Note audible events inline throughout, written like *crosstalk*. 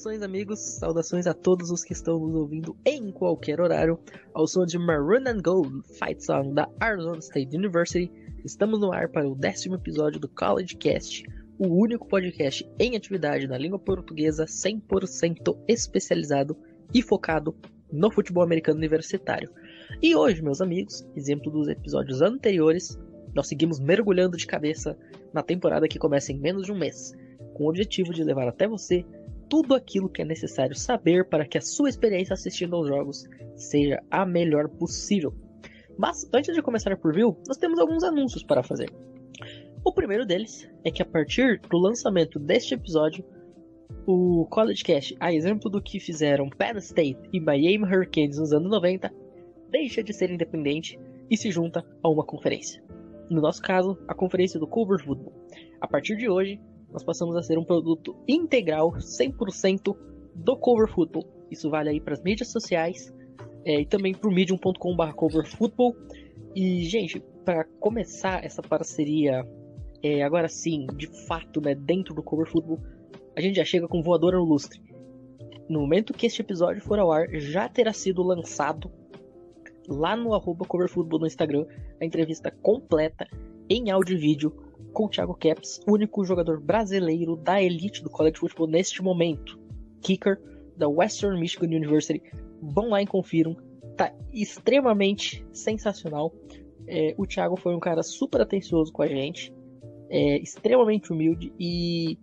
Saudações, amigos, saudações a todos os que estão nos ouvindo em qualquer horário. Ao som de Maroon and Gold, Fight Song da Arizona State University, estamos no ar para o décimo episódio do College Cast, o único podcast em atividade na língua portuguesa 100% especializado e focado no futebol americano universitário. E hoje, meus amigos, exemplo dos episódios anteriores, nós seguimos mergulhando de cabeça na temporada que começa em menos de um mês, com o objetivo de levar até você tudo aquilo que é necessário saber para que a sua experiência assistindo aos jogos seja a melhor possível. Mas antes de começar por review, nós temos alguns anúncios para fazer. O primeiro deles é que a partir do lançamento deste episódio, o College Cash, a exemplo do que fizeram Penn State e Miami Hurricanes nos anos 90, deixa de ser independente e se junta a uma conferência. No nosso caso, a conferência do Cover Football. A partir de hoje, nós passamos a ser um produto integral, 100% do Cover Football. Isso vale aí para as mídias sociais é, e também para o medium.com.br coverfootball. E, gente, para começar essa parceria, é, agora sim, de fato, né, dentro do Cover Football, a gente já chega com voadora no lustre. No momento que este episódio for ao ar, já terá sido lançado lá no arroba coverfootball no Instagram a entrevista completa em áudio e vídeo com o Thiago Caps, único jogador brasileiro da elite do college football neste momento. Kicker da Western Michigan University. Vão lá e confiram. Tá extremamente sensacional. É, o Thiago foi um cara super atencioso com a gente. É, extremamente humilde e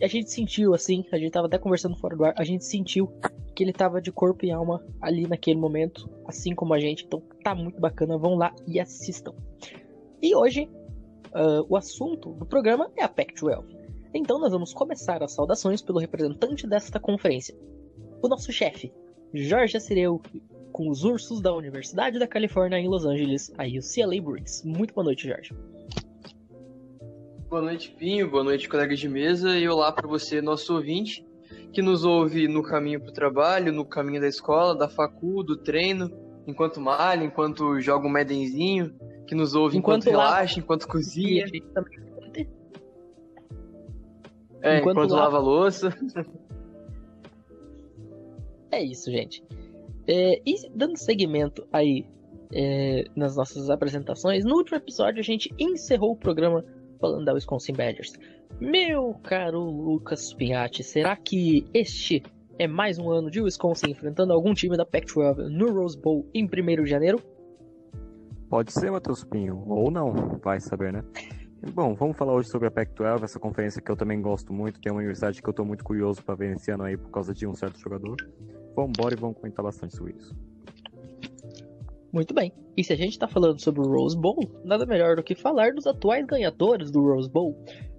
a gente sentiu assim, a gente tava até conversando fora do ar, a gente sentiu que ele tava de corpo e alma ali naquele momento, assim como a gente. Então tá muito bacana, vão lá e assistam. E hoje Uh, o assunto do programa é a Pac-12. Então nós vamos começar as saudações pelo representante desta conferência, o nosso chefe, Jorge Assireu, com os ursos da Universidade da Califórnia em Los Angeles, a UCLA Bruins. Muito boa noite, Jorge. Boa noite, Pinho. Boa noite, colegas de mesa. E olá para você, nosso ouvinte, que nos ouve no caminho para o trabalho, no caminho da escola, da facu, do treino, enquanto malha, enquanto joga um medenzinho, que nos ouve enquanto, enquanto relaxa, lava. enquanto cozinha. É, enquanto, enquanto lava a louça. É isso, gente. É, e dando seguimento aí é, nas nossas apresentações, no último episódio a gente encerrou o programa falando da Wisconsin Badgers. Meu caro Lucas Piatti, será que este é mais um ano de Wisconsin enfrentando algum time da Pac-12 no Rose Bowl em 1 de janeiro? Pode ser, Matheus Pinho, ou não, vai saber, né? Bom, vamos falar hoje sobre a Pac-12, essa conferência que eu também gosto muito, tem uma universidade que eu estou muito curioso para ver esse ano aí por causa de um certo jogador. Vamos embora e vamos comentar bastante sobre isso. Muito bem. E se a gente está falando sobre o Rose Bowl, nada melhor do que falar dos atuais ganhadores do Rose Bowl,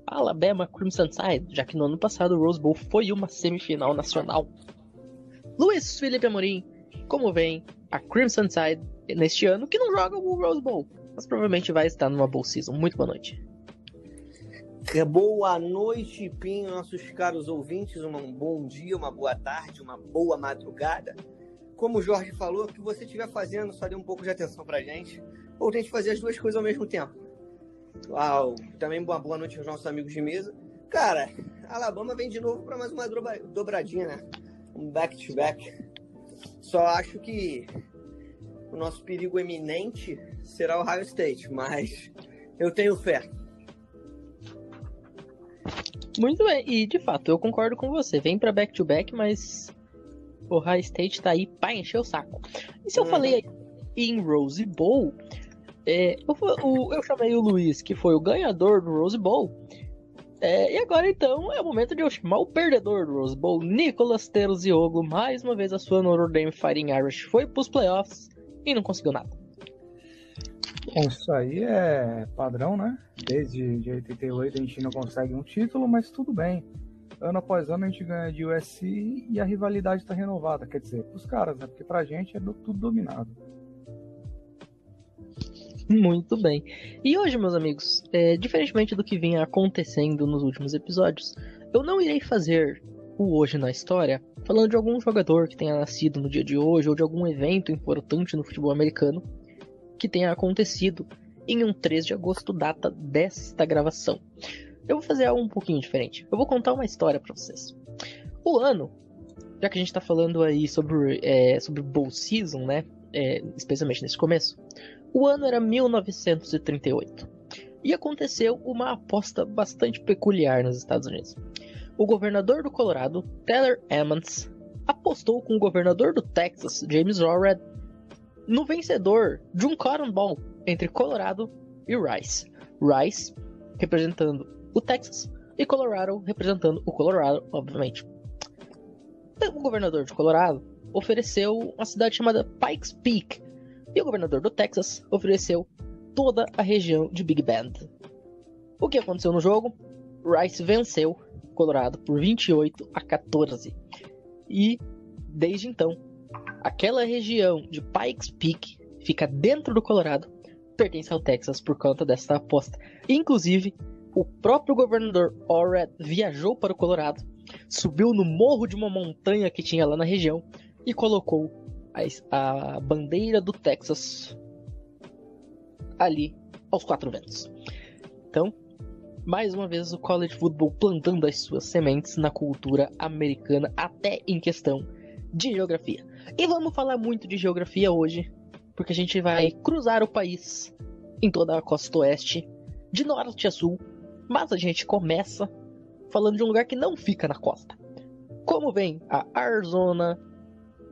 Alabama Crimson Tide, já que no ano passado o Rose Bowl foi uma semifinal nacional. Luiz Felipe Amorim, como vem a Crimson Tide neste ano, que não joga o Rose Bowl, mas provavelmente vai estar numa Bowl Season. Muito boa noite. Boa noite, Pinho, nossos caros ouvintes. Um bom dia, uma boa tarde, uma boa madrugada. Como o Jorge falou, o que você estiver fazendo, só dê um pouco de atenção pra gente. Ou tente fazer as duas coisas ao mesmo tempo. Uau, também uma boa noite aos nossos amigos de mesa. Cara, Alabama vem de novo para mais uma dobradinha, né? Um back-to-back. -back. Só acho que o nosso perigo eminente será o Ohio State, mas eu tenho fé. Muito bem, e de fato, eu concordo com você. Vem para back-to-back, mas o Ohio State tá aí pra encher o saco. E se eu uhum. falei em Rose Bowl, é, eu, eu, eu, chamei o Luiz, que foi o ganhador do Rose Bowl. É, e agora então é o momento de eu chamar o perdedor do Rose Bowl, Nicolas Terzioglu. Mais uma vez a sua Notre Dame Fighting Irish foi pros playoffs e não conseguiu nada. Bom, isso aí é padrão, né? Desde de 88 a gente não consegue um título, mas tudo bem. Ano após ano a gente ganha de USC e a rivalidade está renovada. Quer dizer, pros caras, né? Porque pra gente é tudo dominado. Muito bem. E hoje, meus amigos, é, diferentemente do que vinha acontecendo nos últimos episódios, eu não irei fazer o Hoje na História falando de algum jogador que tenha nascido no dia de hoje ou de algum evento importante no futebol americano que tenha acontecido em um 3 de agosto, data desta gravação. Eu vou fazer algo um pouquinho diferente. Eu vou contar uma história para vocês. O ano, já que a gente tá falando aí sobre, é, sobre Bowl Season, né? É, especialmente nesse começo. O ano era 1938. E aconteceu uma aposta bastante peculiar nos Estados Unidos. O governador do Colorado, Taylor Emmons, apostou com o governador do Texas, James Allred, no vencedor de um Cotton Bowl entre Colorado e Rice. Rice representando o Texas e Colorado representando o Colorado, obviamente. O governador de Colorado ofereceu uma cidade chamada Pikes Peak e o governador do Texas ofereceu toda a região de Big Bend. O que aconteceu no jogo? Rice venceu Colorado por 28 a 14. E desde então, aquela região de Pikes Peak fica dentro do Colorado, pertence ao Texas por conta dessa aposta. Inclusive, o próprio governador Orred viajou para o Colorado, subiu no morro de uma montanha que tinha lá na região e colocou a, a bandeira do Texas ali aos quatro ventos. Então, mais uma vez o college football plantando as suas sementes na cultura americana, até em questão de geografia. E vamos falar muito de geografia hoje, porque a gente vai cruzar o país em toda a costa oeste, de norte a sul, mas a gente começa falando de um lugar que não fica na costa. Como vem a Arizona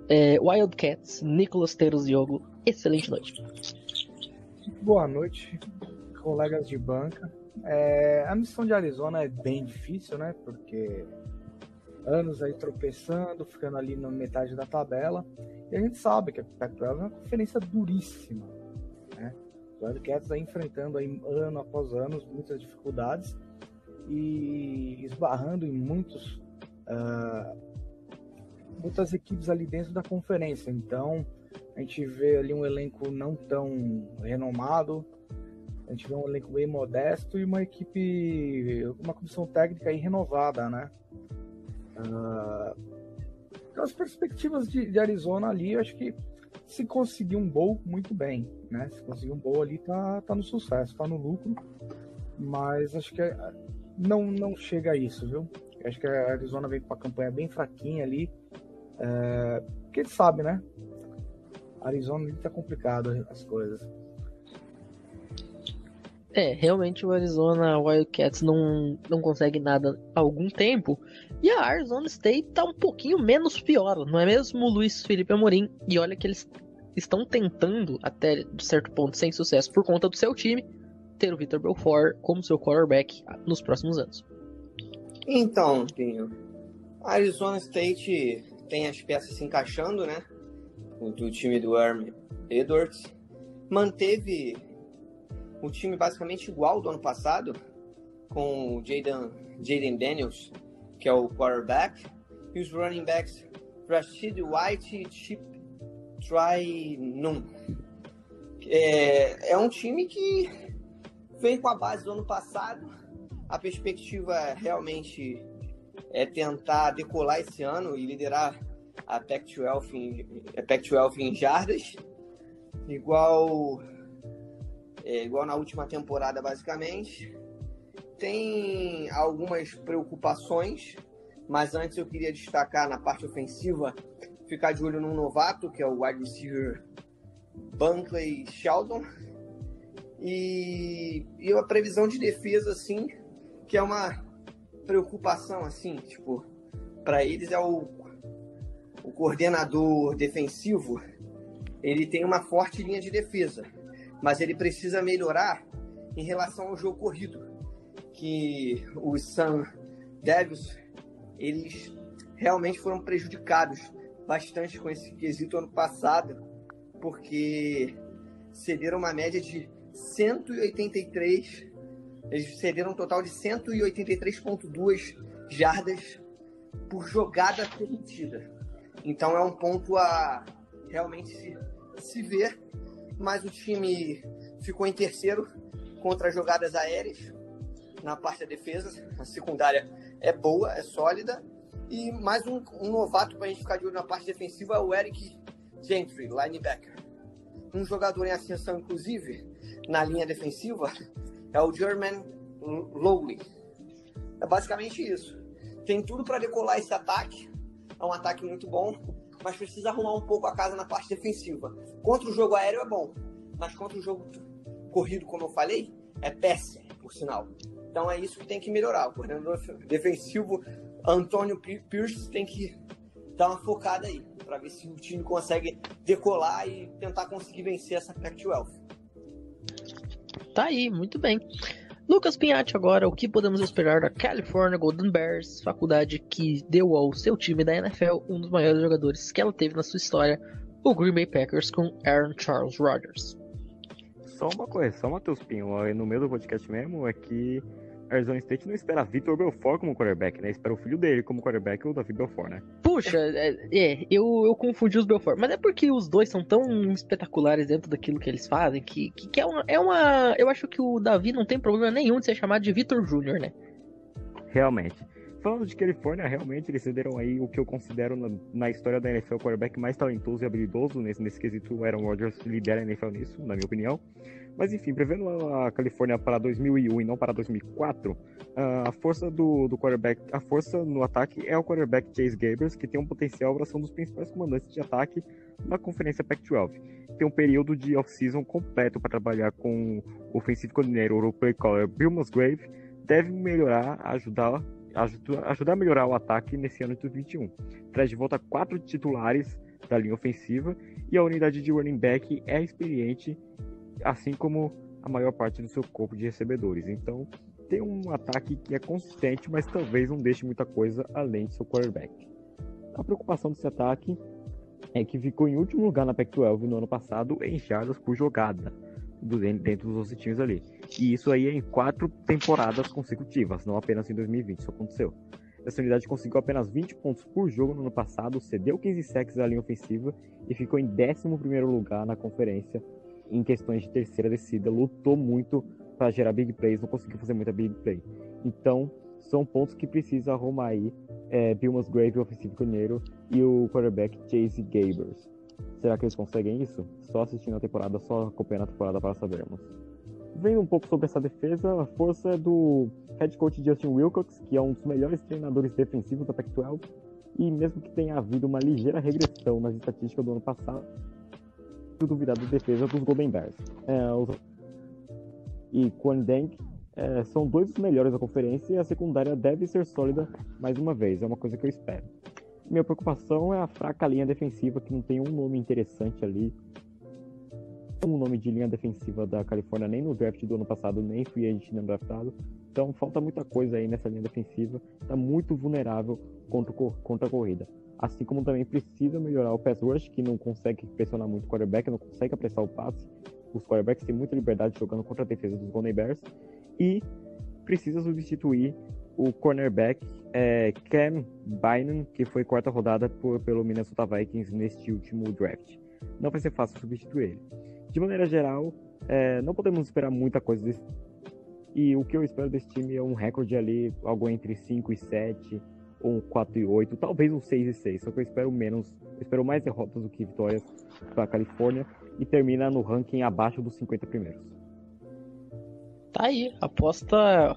é, Wildcats, Nicolas Terosiogo, excelente noite. Boa noite, colegas de banca. É, a missão de Arizona é bem difícil, né? Porque anos aí tropeçando, ficando ali na metade da tabela. E a gente sabe que a Pac-12 é uma conferência duríssima, né? Wildcats aí enfrentando aí ano após ano muitas dificuldades e esbarrando em muitos uh, muitas equipes ali dentro da conferência. Então a gente vê ali um elenco não tão renomado, a gente vê um elenco bem modesto e uma equipe, uma comissão técnica aí renovada, né? Uh, então as perspectivas de, de, Arizona ali, eu acho que se conseguir um bowl, muito bem, né? Se conseguir um bowl ali, tá, tá no sucesso, tá no lucro, mas acho que é, não, não chega a isso, viu? Acho que a Arizona vem com uma campanha bem fraquinha ali, é, porque ele sabe, né? Arizona tá complicado as coisas. É, realmente o Arizona Wildcats não, não consegue nada há algum tempo. E a Arizona State tá um pouquinho menos pior, não é mesmo, Luiz Felipe Amorim? E olha que eles estão tentando, até de certo ponto, sem sucesso, por conta do seu time, ter o Victor Belfort como seu quarterback nos próximos anos. Então, Pinho, a Arizona State tem as peças se encaixando, né? Do time do Herm Edwards. Manteve um time basicamente igual do ano passado, com o Jaden, Jaden Daniels, que é o quarterback, e os running backs Rashid White e Chip Trynum. É, é um time que vem com a base do ano passado. A perspectiva realmente é tentar decolar esse ano e liderar a Pac-12 em, Pac em jardas, igual é, igual na última temporada, basicamente. Tem algumas preocupações, mas antes eu queria destacar na parte ofensiva, ficar de olho num novato, que é o wide receiver Bunkley Sheldon. E, e a previsão de defesa, assim, que é uma preocupação, assim, tipo, para eles é o, o coordenador defensivo, ele tem uma forte linha de defesa mas ele precisa melhorar em relação ao jogo corrido, que os Sun Devils eles realmente foram prejudicados bastante com esse quesito ano passado, porque cederam uma média de 183, eles cederam um total de 183.2 jardas por jogada permitida. Então é um ponto a realmente se, se ver mas o time ficou em terceiro contra jogadas aéreas na parte da defesa. A secundária é boa, é sólida. E mais um, um novato para a gente ficar de olho na parte defensiva é o Eric Gentry, linebacker. Um jogador em ascensão, inclusive, na linha defensiva, é o German Lowley. É basicamente isso. tem tudo para decolar esse ataque. É um ataque muito bom, mas precisa arrumar um pouco a casa na parte defensiva. Contra o jogo aéreo é bom, mas contra o jogo corrido, como eu falei, é péssimo, por sinal. Então é isso que tem que melhorar. O coordenador defensivo Antônio Pierce tem que dar uma focada aí, para ver se o time consegue decolar e tentar conseguir vencer essa Pac-12. Tá aí, muito bem. Lucas Pinhatti agora, o que podemos esperar da California Golden Bears, faculdade que deu ao seu time da NFL um dos maiores jogadores que ela teve na sua história, o Green Bay Packers com Aaron Charles Rodgers. Só uma correção, Matheus Pinho, no meio do podcast mesmo, é que Arizona State não espera Vitor Belfort como quarterback, né? Espera o filho dele como quarterback, o Davi Belfort, né? Puxa, é, é, eu, eu confundi os Belfort, mas é porque os dois são tão espetaculares dentro daquilo que eles fazem que, que, que é, uma, é uma. Eu acho que o Davi não tem problema nenhum de ser chamado de Vitor Júnior, né? Realmente. Falando de Califórnia, realmente eles cederam aí o que eu considero na, na história da NFL o quarterback mais talentoso e habilidoso. Nesse, nesse quesito, o Aaron Rodgers lidera a NFL nisso, na minha opinião. Mas enfim, prevendo a Califórnia para 2001 e não para 2004, a força do, do quarterback, a força no ataque é o quarterback Chase Gabers, que tem um potencial para ser um dos principais comandantes de ataque na conferência Pac-12. Tem um período de off-season completo para trabalhar com o offensive coordinator, o play caller Bill Musgrave, deve melhorar, ajudar, ajudar, ajudar a melhorar o ataque nesse ano de 2021. Traz de volta quatro titulares da linha ofensiva e a unidade de running back é experiente assim como a maior parte do seu corpo de recebedores. Então, tem um ataque que é consistente, mas talvez não deixe muita coisa além de seu quarterback. A preocupação desse ataque é que ficou em último lugar na Pac-12 no ano passado em jardas por jogada dentro dos 11 times ali. E isso aí é em quatro temporadas consecutivas, não apenas em 2020, isso aconteceu. Essa unidade conseguiu apenas 20 pontos por jogo no ano passado, cedeu 15 sacks à linha ofensiva e ficou em 11 lugar na conferência em questões de terceira descida, lutou muito para gerar big plays, não conseguiu fazer muita big play. Então, são pontos que precisa arrumar aí é, Bill Musgrave, o ofensivo coordeiro, e o quarterback Chase Gabers. Será que eles conseguem isso? Só assistindo a temporada, só acompanhando a temporada para sabermos. Vendo um pouco sobre essa defesa, a força é do head coach Justin Wilcox, que é um dos melhores treinadores defensivos da Pac-12, e mesmo que tenha havido uma ligeira regressão nas estatísticas do ano passado, duvidar da defesa dos Golden Bears. É, os... E Quan Deng é, são dois dos melhores da conferência e a secundária deve ser sólida mais uma vez, é uma coisa que eu espero. Minha preocupação é a fraca linha defensiva, que não tem um nome interessante ali. Um nome de linha defensiva da Califórnia nem no draft do ano passado, nem fui a gente não draftado. Então falta muita coisa aí nessa linha defensiva. Está muito vulnerável contra, contra a corrida assim como também precisa melhorar o pass rush, que não consegue pressionar muito o quarterback, não consegue apressar o passe. Os quarterbacks têm muita liberdade jogando contra a defesa dos Golden Bears. E precisa substituir o cornerback é, Cam Bynum, que foi quarta rodada por, pelo Minnesota Vikings neste último draft. Não vai ser fácil substituir ele. De maneira geral, é, não podemos esperar muita coisa desse. E o que eu espero desse time é um recorde ali, algo entre 5 e 7, ou um 4 e 8, talvez um 6 e 6, só que eu espero menos, eu espero mais derrotas do que vitórias para a Califórnia e termina no ranking abaixo dos 50 primeiros. Tá aí, aposta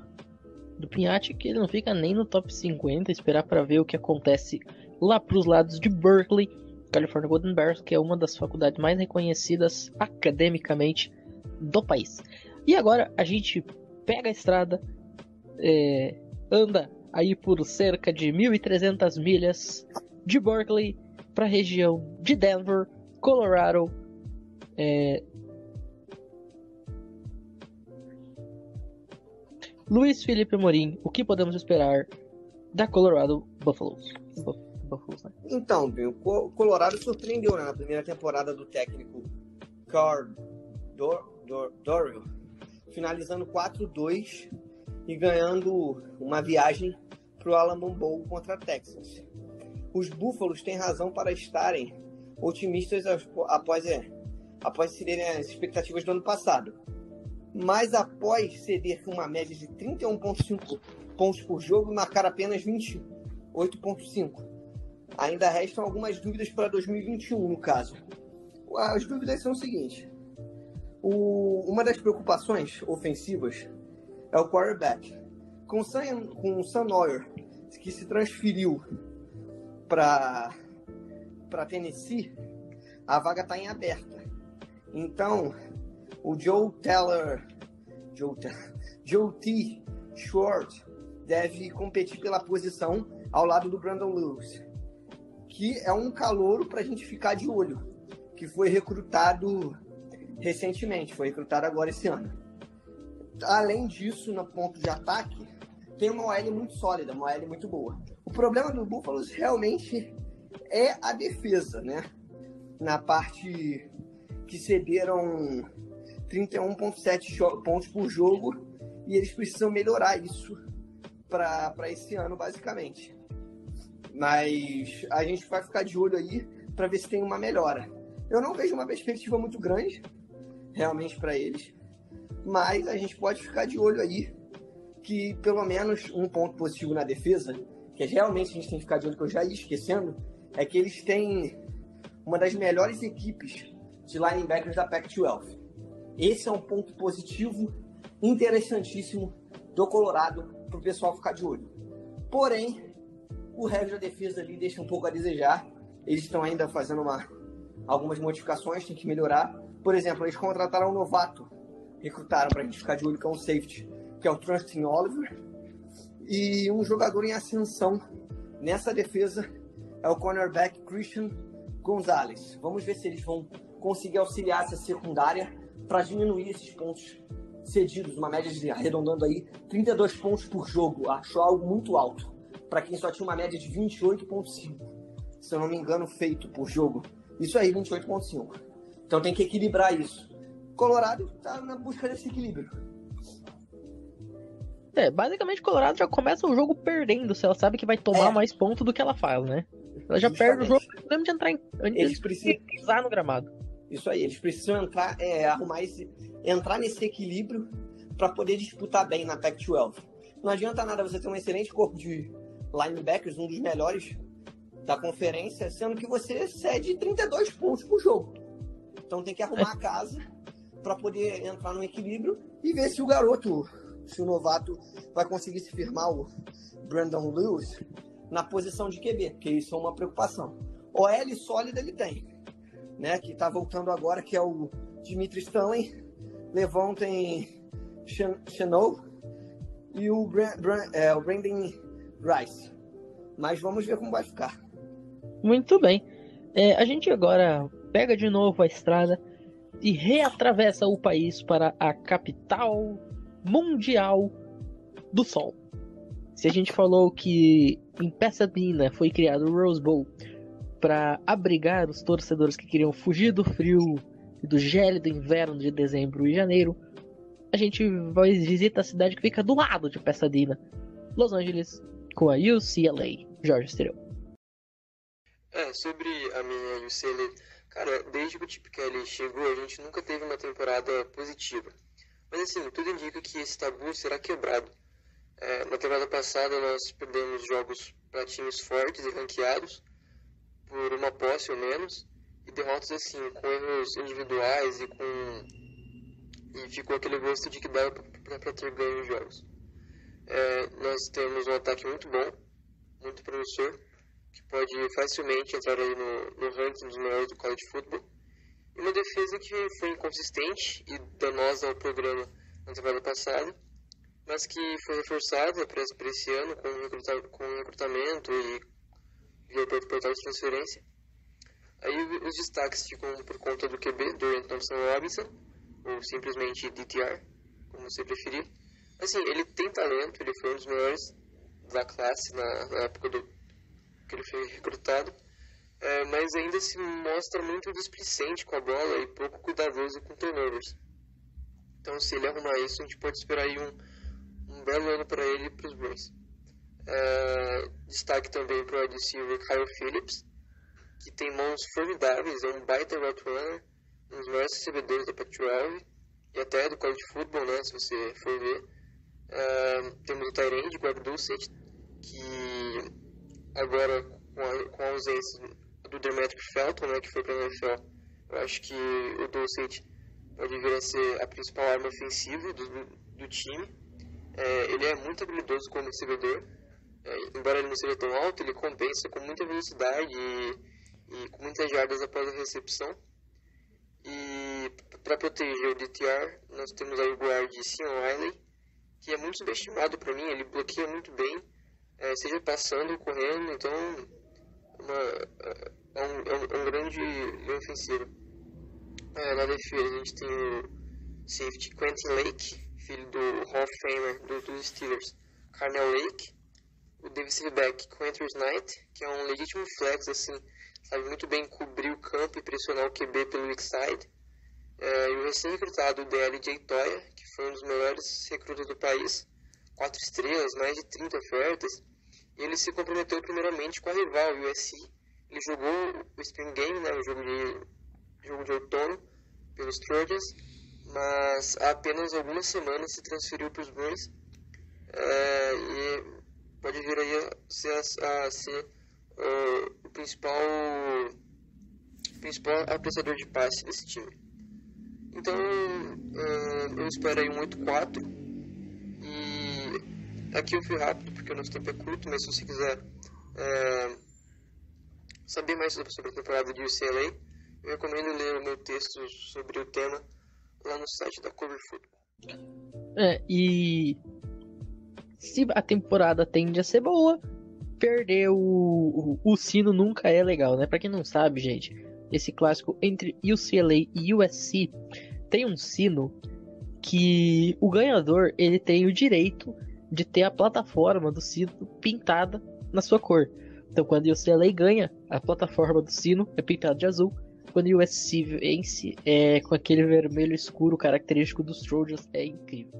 do Pinhatti que ele não fica nem no top 50, esperar para ver o que acontece lá para os lados de Berkeley, California Golden Bears, que é uma das faculdades mais reconhecidas academicamente do país. E agora a gente pega a estrada, é, anda aí por cerca de 1.300 milhas de Berkeley para a região de Denver, Colorado. É... Luiz Felipe Morim, o que podemos esperar da Colorado Buffaloes? Buffaloes né? Então, o Colorado surpreendeu né, na primeira temporada do técnico Carl Dor Dor Dorio, finalizando 4-2 e ganhando uma viagem para o Alamo Bowl contra Texas. Os Búfalos têm razão para estarem otimistas após, é, após cederem as expectativas do ano passado. Mas após ceder uma média de 31,5 pontos por jogo e marcar apenas 28,5. Ainda restam algumas dúvidas para 2021, no caso. As dúvidas são o seguinte: o, uma das preocupações ofensivas é o quarterback. Com, Sam, com Sam Neuer que se transferiu para para Tennessee, a vaga está em aberta. Então, o Joe Teller, Joe, Joe T. Short deve competir pela posição ao lado do Brandon Lewis, que é um calouro para a gente ficar de olho, que foi recrutado recentemente, foi recrutado agora esse ano. Além disso, no ponto de ataque, tem uma OL muito sólida, uma OL muito boa. O problema do Búfalos realmente é a defesa, né? Na parte que cederam 31,7 pontos por jogo e eles precisam melhorar isso para esse ano, basicamente. Mas a gente vai ficar de olho aí para ver se tem uma melhora. Eu não vejo uma perspectiva muito grande, realmente, para eles, mas a gente pode ficar de olho aí que pelo menos um ponto positivo na defesa, que realmente a gente tem que ficar de olho, que eu já ia esquecendo, é que eles têm uma das melhores equipes de linebackers da Pac-12. Esse é um ponto positivo interessantíssimo do Colorado para o pessoal ficar de olho. Porém, o resto da defesa ali deixa um pouco a desejar. Eles estão ainda fazendo uma, algumas modificações, tem que melhorar. Por exemplo, eles contrataram um novato, recrutaram para a gente ficar de olho, que é um safety, que é o Trustin Oliver. E um jogador em ascensão nessa defesa é o cornerback Christian Gonzalez. Vamos ver se eles vão conseguir auxiliar essa secundária para diminuir esses pontos cedidos, uma média de arredondando aí 32 pontos por jogo. Acho algo muito alto para quem só tinha uma média de 28.5, se eu não me engano, feito por jogo. Isso aí, 28.5. Então tem que equilibrar isso. Colorado está na busca desse equilíbrio. É, basicamente Colorado já começa o jogo perdendo, se ela sabe que vai tomar é. mais pontos do que ela faz, né? Ela já Justamente. perde o jogo antes de entrar em, antes eles precisam pisar no gramado. Isso aí, eles precisam entrar, é, arrumar esse, entrar nesse equilíbrio para poder disputar bem na Pac-12. Não adianta nada você ter um excelente corpo de linebackers, um dos melhores da conferência, sendo que você cede 32 pontos por jogo. Então tem que arrumar a casa para poder entrar no equilíbrio e ver se o garoto, se o novato vai conseguir se firmar o Brandon Lewis na posição de QB, porque isso é uma preocupação. OL sólida ele tem, né? Que está voltando agora, que é o Dimitri Stanley. Levantem Chenou e o, é, o Brandon Rice. Mas vamos ver como vai ficar. Muito bem. É, a gente agora pega de novo a estrada e reatravessa o país para a capital mundial do Sol. Se a gente falou que em Pasadena foi criado o Rose Bowl para abrigar os torcedores que queriam fugir do frio e do gélido inverno de dezembro e janeiro, a gente vai visitar a cidade que fica do lado de Pasadena, Los Angeles, com a UCLA. Jorge Estreu. É, sobre a minha UCLA, cara, desde que o Chip Kelly chegou, a gente nunca teve uma temporada positiva. Mas assim, tudo indica que esse tabu será quebrado. É, na temporada passada nós perdemos jogos para times fortes e ranqueados por uma posse ou menos e derrotas assim com erros individuais e com e ficou aquele gosto de que dava para ter ganho os jogos. É, nós temos um ataque muito bom, muito promissor, que pode facilmente entrar aí no, no ranking dos melhores do college football. E uma defesa que foi inconsistente e danosa ao programa na temporada passada mas que foi reforçada para esse ano com, recruta, com recrutamento e via portal de transferência. Aí os destaques ficam por conta do QB, Dorian Thompson Robinson, ou simplesmente DTR, como você preferir. Assim, ele tem talento, ele foi um dos melhores da classe na, na época do, que ele foi recrutado, é, mas ainda se mostra muito displicente com a bola e pouco cuidadoso com turnovers. Então, se ele arrumar isso, a gente pode esperar aí um um belo ano para ele e para os Bruins. É, destaque também para o wide Kyle Phillips, que tem mãos formidáveis, é um baita route runner, um dos maiores recebedores da Pac-12 e até do college football, né, se você for ver. É, temos o Tyrande, Greg Dulcet, que agora com a, com a ausência do Demetric Felton, né, que foi para a NFL, eu acho que o Dulcet pode vir a ser a principal arma ofensiva do, do time. É, ele é muito habilidoso como recebedor, é, embora ele não seja tão alto, ele compensa com muita velocidade e, e com muitas jardas após a recepção. E para proteger o DTR, nós temos aí o guard Sean Riley, que é muito subestimado para mim, ele bloqueia muito bem, é, seja passando ou correndo, então uma, é, um, é, um, é um grande ofensivo. É, na defesa a gente tem o safety Quentin Lake, filho do Hall of Famer do, dos Steelers, Carnell Lake, o defensive back Quentin Knight, que é um legítimo flex, assim, sabe muito bem cobrir o campo e pressionar o QB pelo weak side. É, e o recém-recrutado DLJ Toya, que foi um dos melhores recrutas do país, quatro estrelas, mais de 30 ofertas, ele se comprometeu primeiramente com a rival, USC. Ele jogou o Spring Game, né, o jogo de, jogo de outono, pelos Trojans, mas há apenas algumas semanas se transferiu para os Bruins é, e pode vir a ser, a, ser uh, o principal, principal apreciador de passe desse time. Então uh, eu espero aí um 8-4 e aqui eu fui rápido porque o nosso tempo é curto, mas se você quiser uh, saber mais sobre a temporada de UCLA, eu recomendo ler o meu texto sobre o tema lá no site da Cover Football. É, e se a temporada tende a ser boa, perder o, o, o sino nunca é legal, né? Pra quem não sabe, gente, esse clássico entre UCLA e USC tem um sino que o ganhador ele tem o direito de ter a plataforma do sino pintada na sua cor. Então, quando o UCLA ganha, a plataforma do sino é pintada de azul quando o USC vence é, com aquele vermelho escuro característico dos Trojans é incrível.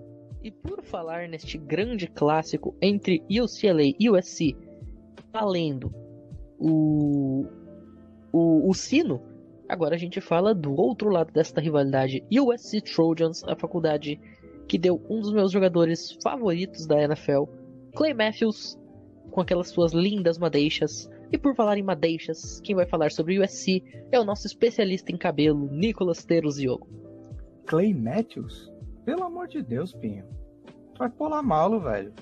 E por falar neste grande clássico entre UCLA e USC, valendo o, o, o sino, agora a gente fala do outro lado desta rivalidade, USC Trojans, a faculdade que deu um dos meus jogadores favoritos da NFL, Clay Matthews, com aquelas suas lindas madeixas, e por falar em madeixas, quem vai falar sobre o USC é o nosso especialista em cabelo, Nicolas Teruziogo. Clay Matthews? Pelo amor de Deus, Pinho. Vai pular malo, velho.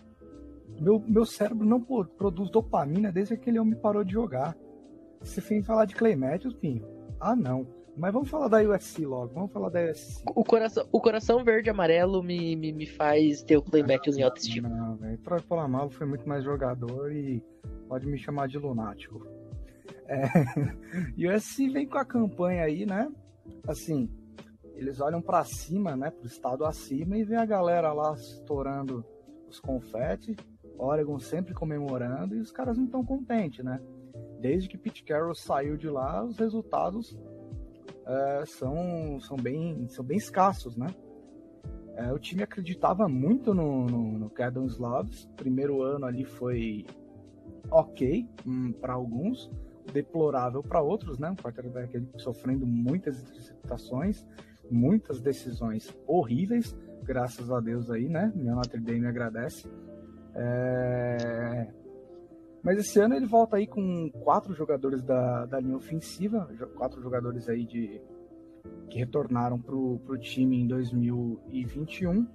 Meu, meu cérebro não produz dopamina desde que aquele homem parou de jogar. Você vem falar de Clay Matthews, Pinho? Ah, não. Mas vamos falar da USC logo, vamos falar da USC. O coração, o coração verde e amarelo me, me, me faz ter o Matthews em autoestima. Não, velho. Troy Polamalu foi muito mais jogador e pode me chamar de lunático. É, e o USC vem com a campanha aí, né? Assim, eles olham para cima, né? Pro estado acima e vê a galera lá estourando os confetes, Oregon sempre comemorando e os caras não estão contentes, né? Desde que Pete Carroll saiu de lá, os resultados é, são, são, bem, são bem escassos, né? É, o time acreditava muito no, no, no Cadon Slavs. Primeiro ano ali foi ok hum, para alguns, deplorável para outros, né? Um quarterback sofrendo muitas interceptações, muitas decisões horríveis, graças a Deus aí, né? Meu Notre Dame agradece. É... Mas esse ano ele volta aí com quatro jogadores da, da linha ofensiva, quatro jogadores aí de que retornaram para o time em 2021. Uh,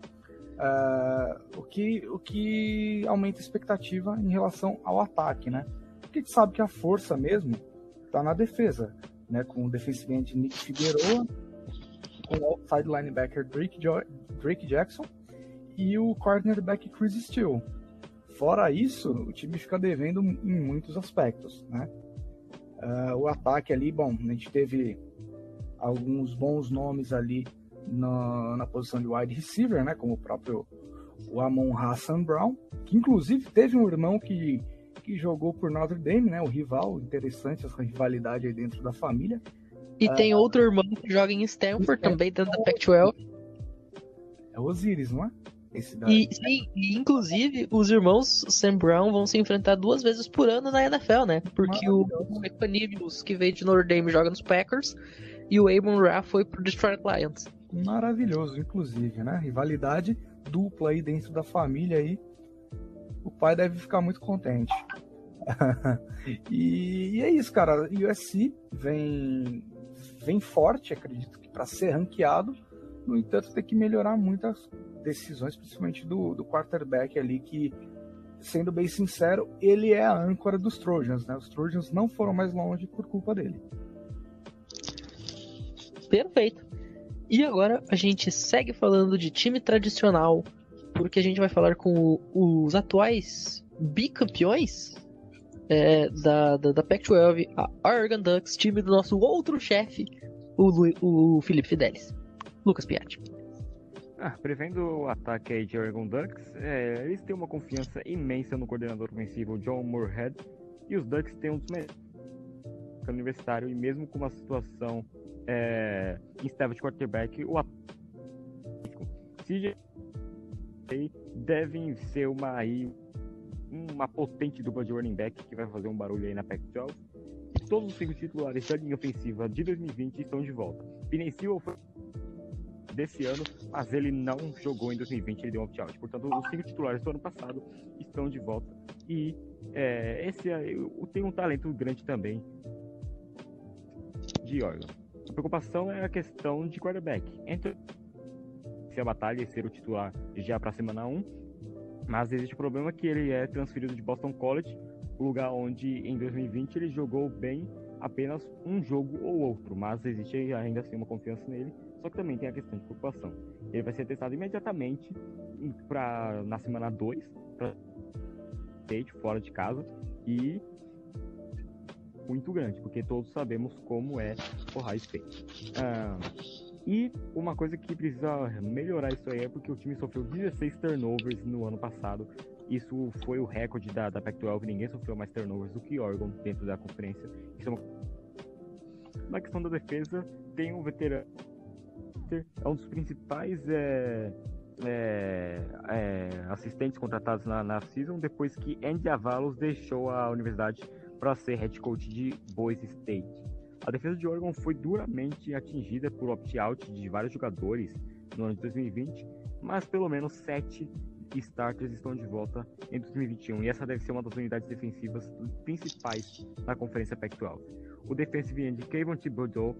o, que, o que aumenta a expectativa em relação ao ataque, né? Porque a gente sabe que a força mesmo está na defesa, né? Com o defensive Nick Figueroa, com o outside linebacker Drake, jo Drake Jackson e o cornerback Chris Steele. Fora isso, o time fica devendo em muitos aspectos, né? Uh, o ataque ali, bom, a gente teve alguns bons nomes ali na, na posição de wide receiver, né? Como o próprio o Amon Hassan Brown, que inclusive teve um irmão que, que jogou por Notre Dame, né? O rival, interessante essa rivalidade aí dentro da família. E uh, tem outro irmão que joga em Stanford, também dentro da Pac-12. É o Osiris, não é? E, sim, e inclusive os irmãos Sam Brown vão se enfrentar duas vezes por ano na NFL, né? Porque o Equanimeous, que veio de Notre Dame, joga nos Packers, e o Amon Ra foi pro Detroit Lions maravilhoso, inclusive, né? Rivalidade dupla aí dentro da família aí. O pai deve ficar muito contente. *laughs* e, e, é isso, cara. O USC vem, vem forte, acredito que para ser ranqueado. No entanto, tem que melhorar muitas decisões, principalmente do, do quarterback ali, que sendo bem sincero, ele é a âncora dos Trojans, né? Os Trojans não foram mais longe por culpa dele. Perfeito. E agora a gente segue falando de time tradicional, porque a gente vai falar com os atuais bicampeões é, da, da, da Pac-12, a Oregon Ducks, time do nosso outro chefe, o, o Felipe Fidelis. Lucas Piatti. Ah, prevendo o ataque aí de Oregon Ducks, é, eles têm uma confiança imensa no coordenador ofensivo John Moorhead e os Ducks têm um dos melhores universitário e mesmo com uma situação é, instável de quarterback, o CJ devem ser uma aí uma potente dupla de running back que vai fazer um barulho aí na Pac-12. E todos os cinco titulares da linha ofensiva de 2020 estão de volta. Pinecil foi desse ano, mas ele não jogou em 2020, ele deu um opt-out. Portanto, os cinco titulares do ano passado estão de volta. E é, esse tem um talento grande também de Oregon. A preocupação é a questão de quarterback. Entre se a batalha e ser o titular já para a semana 1, mas existe o problema que ele é transferido de Boston College, lugar onde em 2020 ele jogou bem apenas um jogo ou outro, mas existe ainda assim uma confiança nele só que também tem a questão de preocupação. Ele vai ser testado imediatamente pra, na semana 2 para State fora de casa e muito grande, porque todos sabemos como é o State. Ah, e uma coisa que precisa melhorar isso aí é porque o time sofreu 16 turnovers no ano passado. Isso foi o recorde da, da Pac-12, ninguém sofreu mais turnovers do que Oregon dentro da conferência. Isso é uma... Na questão da defesa, tem um veterano é um dos principais é, é, é, assistentes contratados na, na season depois que Andy Avalos deixou a universidade para ser head coach de Boise State. A defesa de Oregon foi duramente atingida por opt-out de vários jogadores no ano de 2020, mas pelo menos sete starters estão de volta em 2021 e essa deve ser uma das unidades defensivas principais na conferência Pac-12. O defensive end Kevin Thibodeau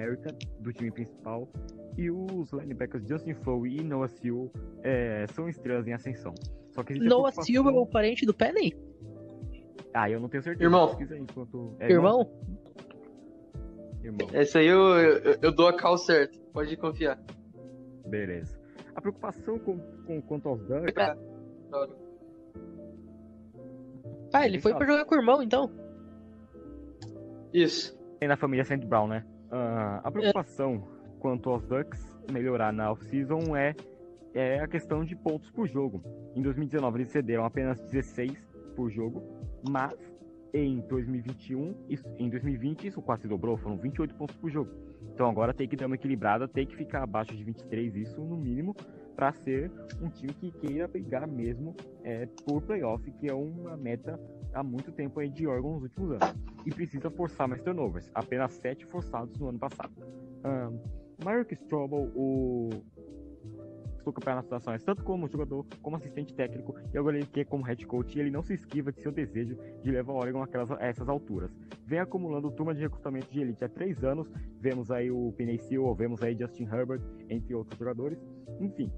America, do time principal, e os linebackers Justin Flowe e Noah Seal é, são estrelas em ascensão. Só que Noah Seal é o parente do Penny? Ah, eu não tenho certeza. Irmão. Enquanto... É, irmão? Irmão. Esse aí eu, eu, eu, dou a cal certo. Pode confiar. Beleza. A preocupação com, com quanto aos Ducks... Ah, ele foi pra jogar com o irmão, então? Isso. Tem na família Saint Brown, né? Uh, a preocupação quanto aos Ducks melhorar na off-season é, é a questão de pontos por jogo. Em 2019 eles cederam apenas 16 por jogo, mas em 2021, isso, em 2020 isso quase dobrou, foram 28 pontos por jogo. Então agora tem que dar uma equilibrada, tem que ficar abaixo de 23, isso no mínimo, para ser um time que queira brigar mesmo é, por playoff, que é uma meta há muito tempo aí de Oregon nos últimos anos. E precisa forçar mais turnovers, apenas 7 forçados no ano passado. Um, Mark Strobel, o estou campeão nas é tanto como jogador como assistente técnico, e agora ele quer como head coach, e ele não se esquiva de seu desejo de levar o Oregon àquelas, a essas alturas. Vem acumulando turma de recrutamento de elite há três anos, vemos aí o Penny Seal, vemos aí Justin Herbert, entre outros jogadores. Enfim,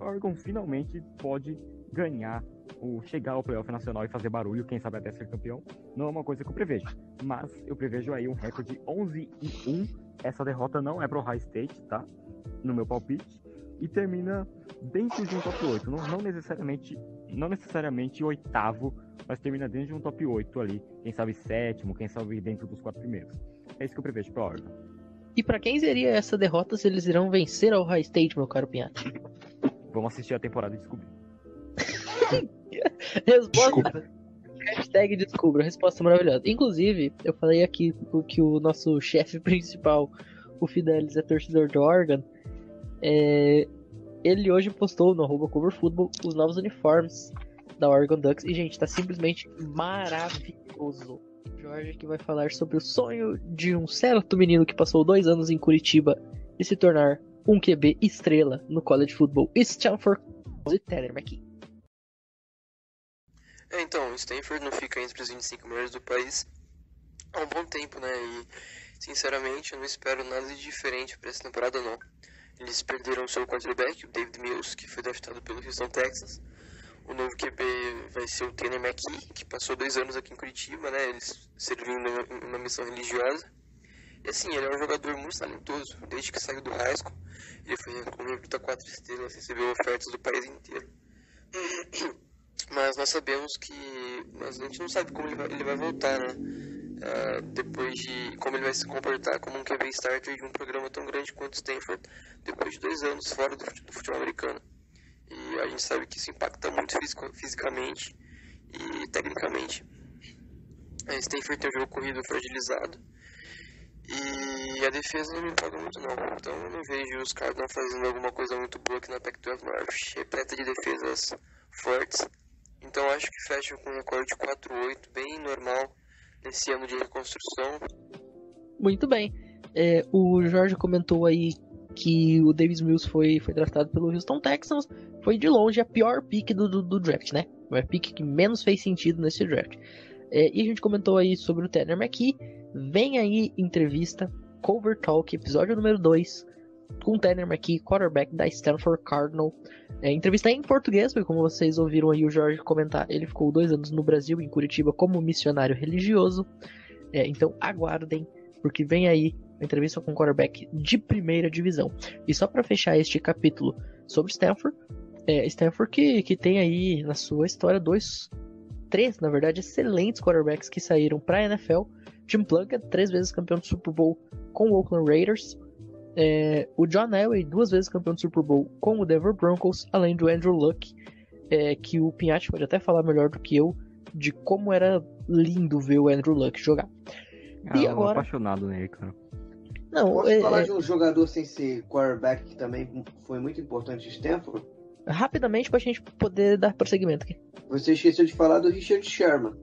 Oregon finalmente pode ganhar o chegar ao playoff nacional e fazer barulho, quem sabe até ser campeão, não é uma coisa que eu prevejo. Mas eu prevejo aí um recorde 11 e 1. Essa derrota não é pro High State, tá? No meu palpite. E termina dentro de um top 8. Não, não necessariamente não necessariamente oitavo, mas termina dentro de um top 8 ali. Quem sabe sétimo, quem sabe dentro dos quatro primeiros. É isso que eu prevejo pro Oregon. E para quem seria essa derrota se eles irão vencer ao High State, meu caro Pinhatti? Vamos assistir a temporada e descobrir. *laughs* Resposta. Hashtag descubra, resposta maravilhosa. Inclusive, eu falei aqui que o nosso *laughs* chefe principal, o Fidelis, é torcedor de Oregon. É, ele hoje postou no arroba coverfootball os novos uniformes da Oregon Ducks. E, gente, tá simplesmente maravilhoso. Jorge que vai falar sobre o sonho de um certo menino que passou dois anos em Curitiba e se tornar um QB estrela no college football. Stanford e Tanner McKee. É, então, Stanford não fica entre os 25 melhores do país há um bom tempo, né? E, sinceramente, eu não espero nada de diferente para essa temporada, não. Eles perderam seu quarterback, o David Mills, que foi draftado pelo Houston Texas. o novo QB vai ser o Tanner McKee, que passou dois anos aqui em Curitiba, né? Ele servindo em uma missão religiosa. E assim, ele é um jogador muito talentoso. Desde que saiu do school, ele foi como recruta quatro estrelas, recebeu ofertas do país inteiro. *clears throat* Mas nós sabemos que. Mas a gente não sabe como ele vai, ele vai voltar, né? Uh, depois de como ele vai se comportar como um QB starter de um programa tão grande quanto o Stanford, depois de dois anos fora do, do futebol americano. E a gente sabe que isso impacta muito fisico, fisicamente e tecnicamente. A Stanford tem um jogo corrido fragilizado e a defesa não me muito não. Então eu não vejo os caras fazendo alguma coisa muito boa aqui na Pac-12 North, repleta de defesas fortes. Então acho que fecha com um recorde de 4-8, bem normal nesse ano de reconstrução. Muito bem. É, o Jorge comentou aí que o Davis Mills foi, foi draftado pelo Houston Texans. Foi de longe a pior pick do, do, do draft, né? A pick que menos fez sentido nesse draft. É, e a gente comentou aí sobre o Tanner McKee. Vem aí entrevista, Cover Talk, episódio número 2, com o Tanner McKee, quarterback da Stanford Cardinal. É, entrevista em português, porque como vocês ouviram aí o Jorge comentar, ele ficou dois anos no Brasil, em Curitiba, como missionário religioso. É, então aguardem, porque vem aí uma entrevista com um quarterback de primeira divisão. E só para fechar este capítulo sobre Stanford, é, Stanford que, que tem aí na sua história dois, três, na verdade, excelentes quarterbacks que saíram para a NFL. Tim Plunkett, três vezes campeão do Super Bowl com o Oakland Raiders. É, o John Elway, duas vezes campeão do Super Bowl com o Denver Broncos, além do Andrew Luck, é, que o Pinhatti pode até falar melhor do que eu de como era lindo ver o Andrew Luck jogar. Ah, e agora... apaixonado nele, cara. Não, Posso é, falar é... de um jogador sem ser quarterback que também foi muito importante em Stanford? Rapidamente pra gente poder dar prosseguimento aqui. Você esqueceu de falar do Richard Sherman.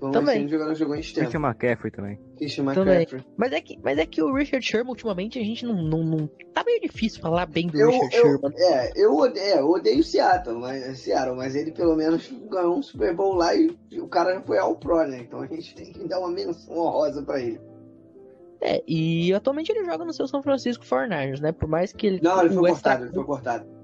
Foi um também. jogador jogou em Stanford. Christian McCaffrey também. Christian McCaffrey. Mas é, que, mas é que o Richard Sherman, ultimamente, a gente não, não, não... Tá meio difícil falar bem do eu, Richard eu, Sherman. É, eu odeio, é, eu odeio Seattle, mas, Seattle, mas ele pelo menos ganhou um Super Bowl lá e o cara já foi ao Pro, né? Então a gente tem que dar uma menção honrosa pra ele. É, e atualmente ele joga no seu São Francisco 49ers, né? Por mais que ele. Não, ele foi cortado, ele foi cortado.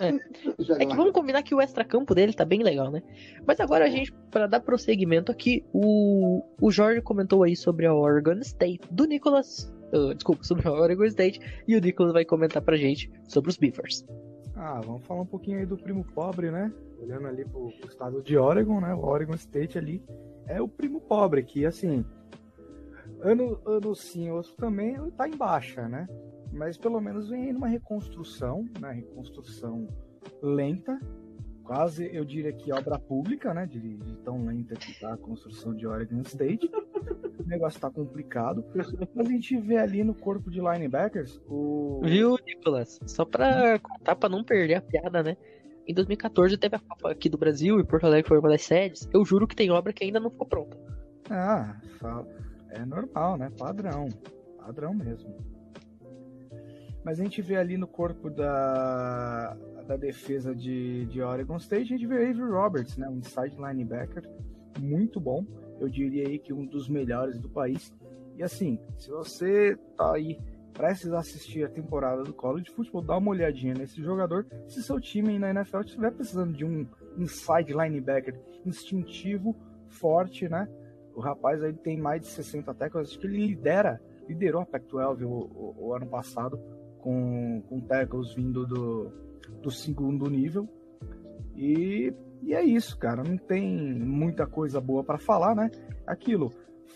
É. *laughs* é que vamos combinar que o extra-campo dele tá bem legal, né? Mas agora a gente, para dar prosseguimento aqui, o, o Jorge comentou aí sobre a Oregon State do Nicholas. Uh, desculpa, sobre a Oregon State. E o Nicholas vai comentar pra gente sobre os Beavers. Ah, vamos falar um pouquinho aí do primo pobre, né? Olhando ali pro, pro estado de Oregon, né? O Oregon State ali é o primo pobre, que assim, ano, ano sim, outro também tá em baixa, né? Mas pelo menos vem aí numa reconstrução, né? Reconstrução lenta, quase eu diria que obra pública, né? De, de tão lenta que tá a construção de Oregon State. o negócio tá complicado. Mas a gente vê ali no corpo de linebackers o. Viu, Nicolas? Só pra contar, pra não perder a piada, né? Em 2014 teve a Copa aqui do Brasil e Porto Alegre foi uma das sedes. Eu juro que tem obra que ainda não ficou pronta. Ah, é normal, né? Padrão. Padrão mesmo. Mas a gente vê ali no corpo da, da defesa de, de Oregon State, a gente vê Avery Roberts, né? Um inside linebacker muito bom. Eu diria aí que um dos melhores do país. E assim, se você tá aí prestes a assistir a temporada do college football, dá uma olhadinha nesse jogador. Se seu time na NFL estiver precisando de um inside linebacker instintivo, forte, né? O rapaz aí tem mais de 60 tackles, acho que ele lidera, liderou a Pac-12 o, o, o, ano passado com, com tackles vindo do, do segundo nível. E, e é isso, cara. Não tem muita coisa boa para falar, né? Aquilo,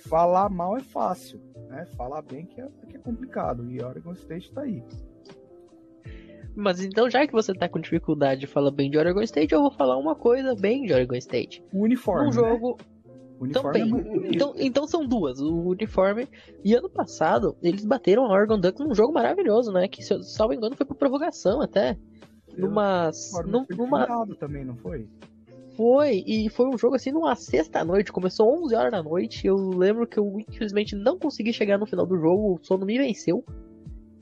falar mal é fácil, né? Falar bem que é, que é complicado. E Oregon State tá aí. Mas então, já que você tá com dificuldade de falar bem de Oregon State, eu vou falar uma coisa bem de Oregon State. O uniforme. Um jogo. Né? Uniforme então, é então, então são duas, o uniforme. E ano passado, eles bateram a Oregon Ducks num jogo maravilhoso, né? Que, se eu salvo engano, foi por provocação até. Numa. Num, numa... também, não foi? Foi, e foi um jogo assim numa sexta-noite, começou 11 horas da noite. Eu lembro que eu infelizmente não consegui chegar no final do jogo, o sono me venceu.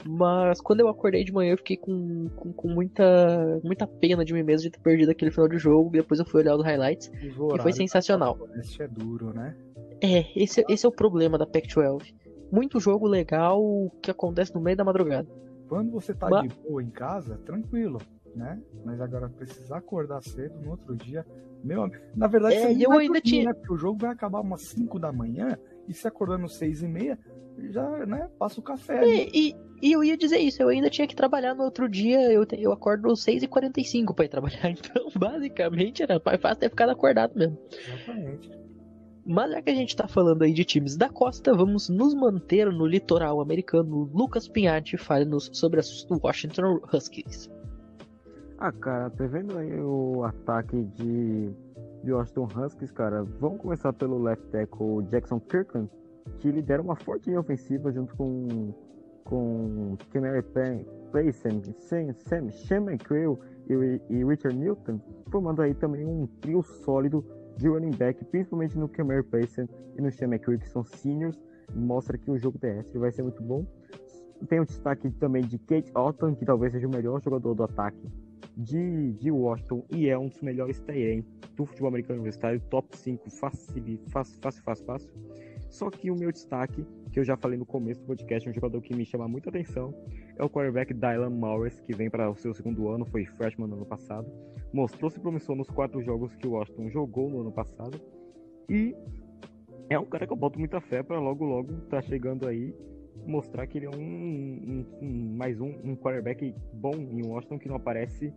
Mas quando eu acordei de manhã, eu fiquei com, com, com, muita, muita pena de mim mesmo de ter perdido aquele final de jogo. E depois eu fui olhar os highlights. e foi sensacional. Esse é duro, né? É, esse, esse é o problema da Pac-12. Muito jogo legal que acontece no meio da madrugada. Quando você tá Mas... de boa em casa, tranquilo. né? Mas agora precisar acordar cedo no outro dia, meu amigo. Na verdade, É, você eu ainda dormir, tinha- né? Porque o jogo vai acabar umas 5 da manhã e se acordando 6 e meia, já, né? Passa o café. E, e- e eu ia dizer isso, eu ainda tinha que trabalhar no outro dia, eu, eu acordo às 6h45 pra ir trabalhar, *laughs* então basicamente era mais fácil ter ficado acordado mesmo. Exatamente. Mas já que a gente tá falando aí de times da costa, vamos nos manter no litoral americano. Lucas Pinhatti fale-nos sobre as Washington Huskies. Ah, cara, tá vendo aí o ataque de, de Washington Huskies, cara? Vamos começar pelo left tackle Jackson Kirkland, que lidera uma forte linha ofensiva junto com com Kenary Payson, Sam, Sam, Sean McCrae e, e Richard Newton, formando aí também um trio sólido de running back, principalmente no Kenary Payson e no Sean McCrae, que são seniors, mostra que o jogo terrestre vai ser muito bom. Tem o destaque também de Kate Otton, que talvez seja o melhor jogador do ataque de, de Washington e é um dos melhores TN do futebol americano. Universitário, top 5, fácil, fácil, fácil, fácil, fácil. Só que o meu destaque, que eu já falei no começo do podcast, um jogador que me chama muita atenção, é o quarterback Dylan Morris, que vem para o seu segundo ano, foi freshman no ano passado, mostrou-se promissor nos quatro jogos que o Washington jogou no ano passado, e é um cara que eu boto muita fé para logo, logo tá chegando aí mostrar que ele é um, um- um- mais um, um quarterback bom em Washington que não aparece,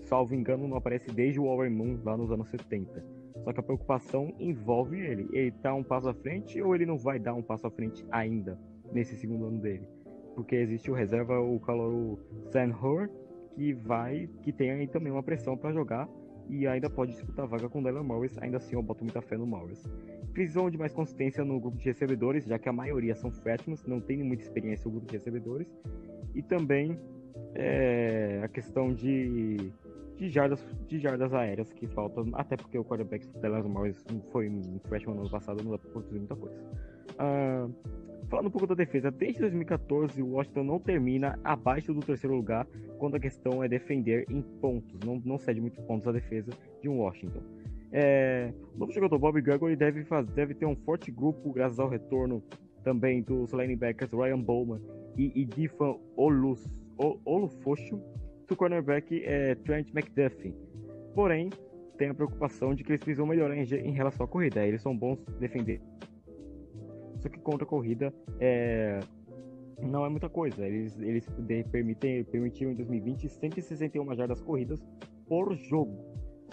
salvo engano, não aparece desde o Warren Moon lá nos anos 70. Só que a preocupação envolve ele. Ele tá um passo à frente ou ele não vai dar um passo à frente ainda nesse segundo ano dele? Porque existe o reserva, o calor Sam Hur, que vai, que tem aí também uma pressão para jogar e ainda pode disputar vaga com Dylan Morris. Ainda assim, eu boto muita fé no Morris. Precisam de mais consistência no grupo de recebedores, já que a maioria são freshmen, não tem muita experiência no grupo de recebedores. E também é, a questão de, de, jardas, de jardas aéreas que falta, até porque o quarterback Dylan Morris foi um freshman no ano passado, não dá pra produzir muita coisa. Ah, falando um pouco da defesa, desde 2014 o Washington não termina abaixo do terceiro lugar quando a questão é defender em pontos, não, não cede muitos pontos à defesa de um Washington. É, o novo jogador Bob Gregory deve, deve ter um forte grupo graças ao retorno também dos linebackers Ryan Bowman e, O- Olufosho, do cornerback é, Trent McDuffie. Porém, tem a preocupação de que eles precisam melhorar em, em relação à corrida. Eles são bons defender. Só que contra a corrida é, não é muita coisa. Eles, eles permitem, permitiram em 2020 161 jardas corridas por jogo.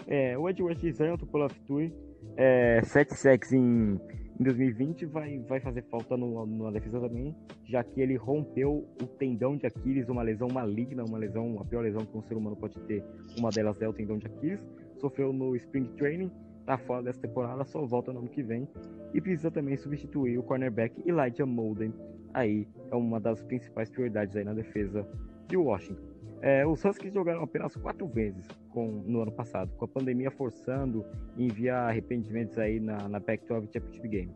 É, o Ed Rush Zion Tupolafitui, é, 7 sacks em, em 2020 vai, vai fazer falta no, na defesa também, já que ele rompeu o tendão de Aquiles, uma lesão maligna, uma lesão, a pior lesão que um ser humano pode ter. Uma delas é o tendão de Aquiles. Sofreu no Spring Training, tá fora dessa temporada, só volta no ano que vem. E precisa também substituir o cornerback Elijah Molden. Aí é uma das principais prioridades aí na defesa de Washington. É, os Huskies jogaram apenas quatro vezes com, no ano passado, com a pandemia forçando enviar arrependimentos aí na, na Pac-12 Championship Game.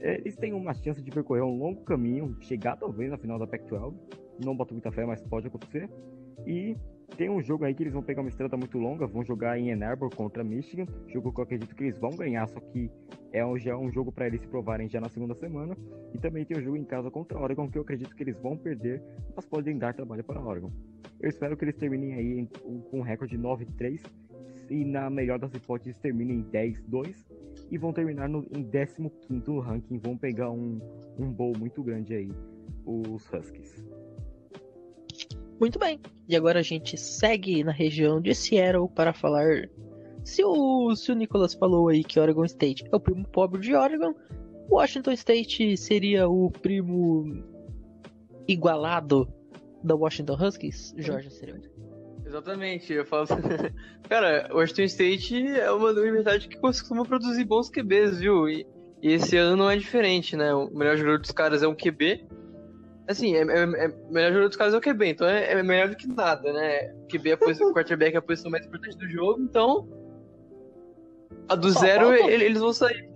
É, eles têm uma chance de percorrer um longo caminho, chegar talvez na final da Pac-12. Não boto muita fé, mas pode acontecer. E tem um jogo aí que eles vão pegar uma estrada muito longa, vão jogar em Ann Arbor contra Michigan, jogo que eu acredito que eles vão ganhar, só que é um, já um jogo para eles se provarem já na segunda semana. E também tem o jogo em casa contra Oregon, que eu acredito que eles vão perder, mas podem dar trabalho para Oregon. Eu espero que eles terminem aí com um recorde de 9-3 e na melhor das hipóteses terminem em 10-2 e vão terminar no, em 15 no ranking, vão pegar um, um bowl muito grande aí, os Huskies. Muito bem. E agora a gente segue na região de Seattle para falar. Se o, se o Nicholas falou aí que Oregon State é o primo pobre de Oregon, Washington State seria o primo igualado da Washington Huskies? Jorge seria. Exatamente, eu falo. *laughs* Cara, o Washington State é uma universidade que costuma produzir bons QBs, viu? E, e esse ano não é diferente, né? O melhor jogador dos caras é um QB. Assim, é, é- é- melhor jogador dos caras é o QB, então é, é melhor do que nada, né? O QB é a posição, o *laughs* quarterback é a posição mais importante do jogo, então. A do Só zero, falta- ele- eles vão sair.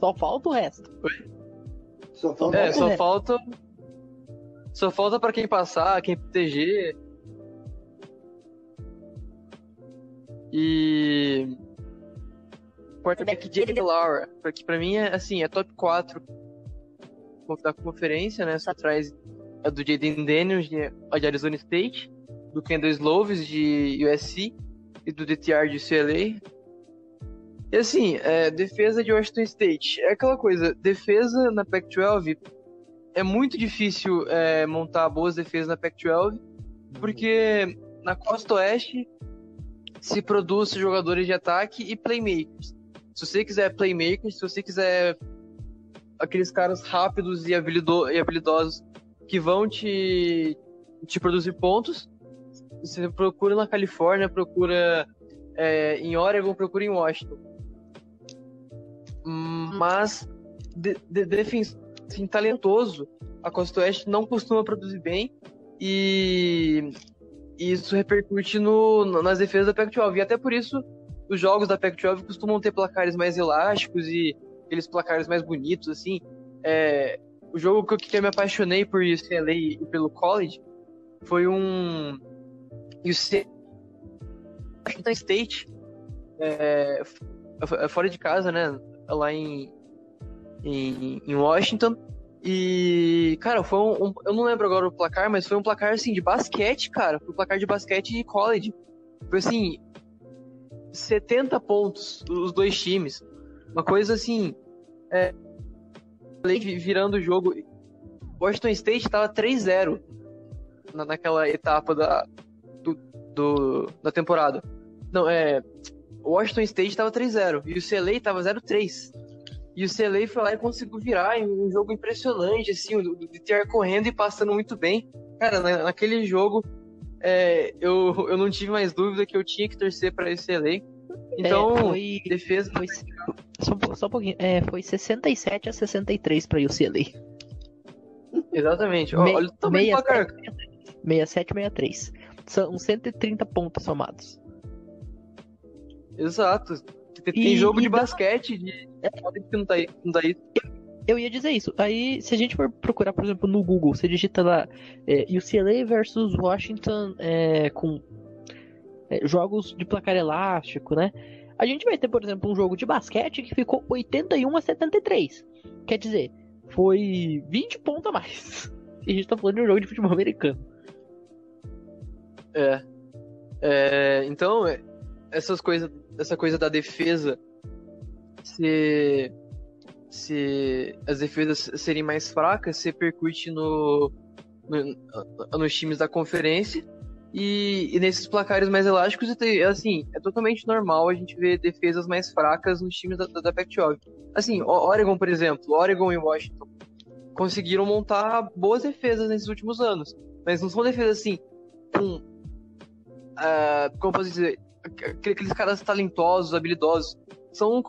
Só falta o resto. Só falta É, só falta. Só falta pra quem passar, quem proteger. E. Quarterback Jake Laura, que pra mim é assim, é top 4 da conferência, né? Só atrás do Jaden Daniels de, de Arizona State. do Kendall Slovis de USC e do DTR de UCLA. E assim, é, defesa de Washington State. É aquela coisa, defesa na Pac-12 é muito difícil é, montar boas defesas na Pac-12, porque na costa oeste se produz jogadores de ataque e playmakers. Se você quiser playmakers, se você quiser aqueles caras rápidos e, habilido e habilidosos que vão te, te produzir pontos, você procura na Califórnia, procura é, em Oregon, procura em Washington. Hum, mas de, de, defensivo assim, talentoso, a Costa Oeste não costuma produzir bem e, e isso repercute no, nas defesas da Pac-12. E até por isso os jogos da Pac-12 costumam ter placares mais elásticos e aqueles placares mais bonitos, assim. É, o jogo que eu, que eu me apaixonei por UCLA e pelo college foi um UC Washington State é, fora de casa, né? Lá em, em, em Washington. E, cara, foi um, um, Eu não lembro agora o placar, mas foi um placar assim de basquete, cara. Foi um placar de basquete de college. Foi assim. 70 pontos, os dois times. Uma coisa assim. É, virando o jogo. Washington State tava 3-0 na, naquela etapa da, do, do, da temporada. Não, é. Washington State tava 3-0 e o CLA tava 0-3. E o CLA foi lá e conseguiu virar em um jogo impressionante, assim, o DTR correndo e passando muito bem. Cara, na, naquele jogo, é, eu, eu não tive mais dúvida que eu tinha que torcer para esse CLA. Então, é, foi, defesa. Foi, só, só um pouquinho. É, foi 67 a 63 para o UCLA. Exatamente. Me, Olha o tamanho 67 63. São 130 pontos somados. Exato. Tem e, jogo e de dá... basquete de... É. que não tá, aí, não tá aí. Eu ia dizer isso. Aí, se a gente for procurar, por exemplo, no Google, você digita lá é, UCLA versus Washington é, com é, jogos de placar elástico, né? A gente vai ter, por exemplo, um jogo de basquete que ficou 81 a 73. Quer dizer, foi 20 pontos a mais. *laughs* E a gente tá falando de um jogo de futebol americano. É. é então, é, essas coisas, essa coisa da defesa se se as defesas serem mais fracas, se percute no, no, nos times da conferência e, e, nesses placares mais elásticos, assim, é totalmente normal a gente ver defesas mais fracas nos times da, da, da Pac-12. Assim, Oregon, por exemplo, Oregon e Washington conseguiram montar boas defesas nesses últimos anos, mas não são defesas assim com, uh, como posso dizer, aqueles caras talentosos, habilidosos. São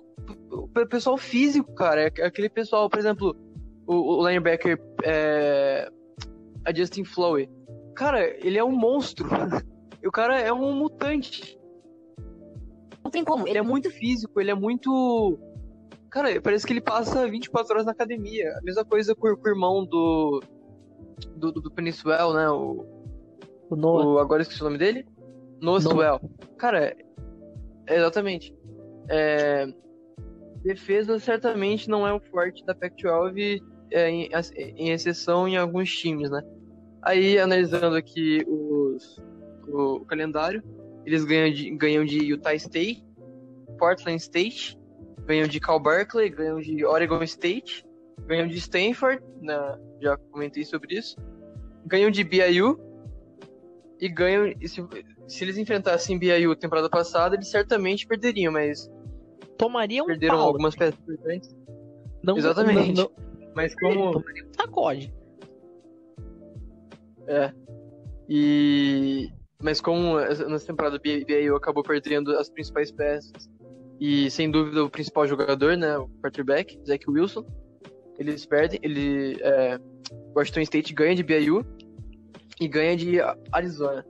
o pessoal físico, cara. É aquele pessoal, por exemplo, o, o linebacker é, a Justin Flowey. Cara, ele é um monstro. E o cara é um mutante. Não tem como. Ele é muito físico, ele é muito. Cara, parece que ele passa 24 horas na academia. A mesma coisa com, com o irmão do. Do, do, do Peniswell, né? O, o Noah. O, agora esqueci o nome dele. Noah Cara, exatamente. É, defesa certamente não é o forte da Pac-12, é, em, em, exceção em alguns times, né? Aí, analisando aqui os, o, o, calendário, eles ganham de, ganham de Utah State, Portland State, ganham de Cal Berkeley, ganham de Oregon State, ganham de Stanford, né? já comentei sobre isso, ganham de BYU e ganham. E se, se eles enfrentassem BYU temporada passada, eles certamente perderiam, mas. Tomariam Perderam pau, algumas peças importantes. Não, Exatamente. Não, não, mas como. Tomariam um sacode. É. E. Mas como nessa temporada o BYU acabou perdendo as principais peças e sem dúvida o principal jogador, né, o quarterback, Zach Wilson, eles perdem, ele é, Washington State ganha de BYU e ganha de Arizona.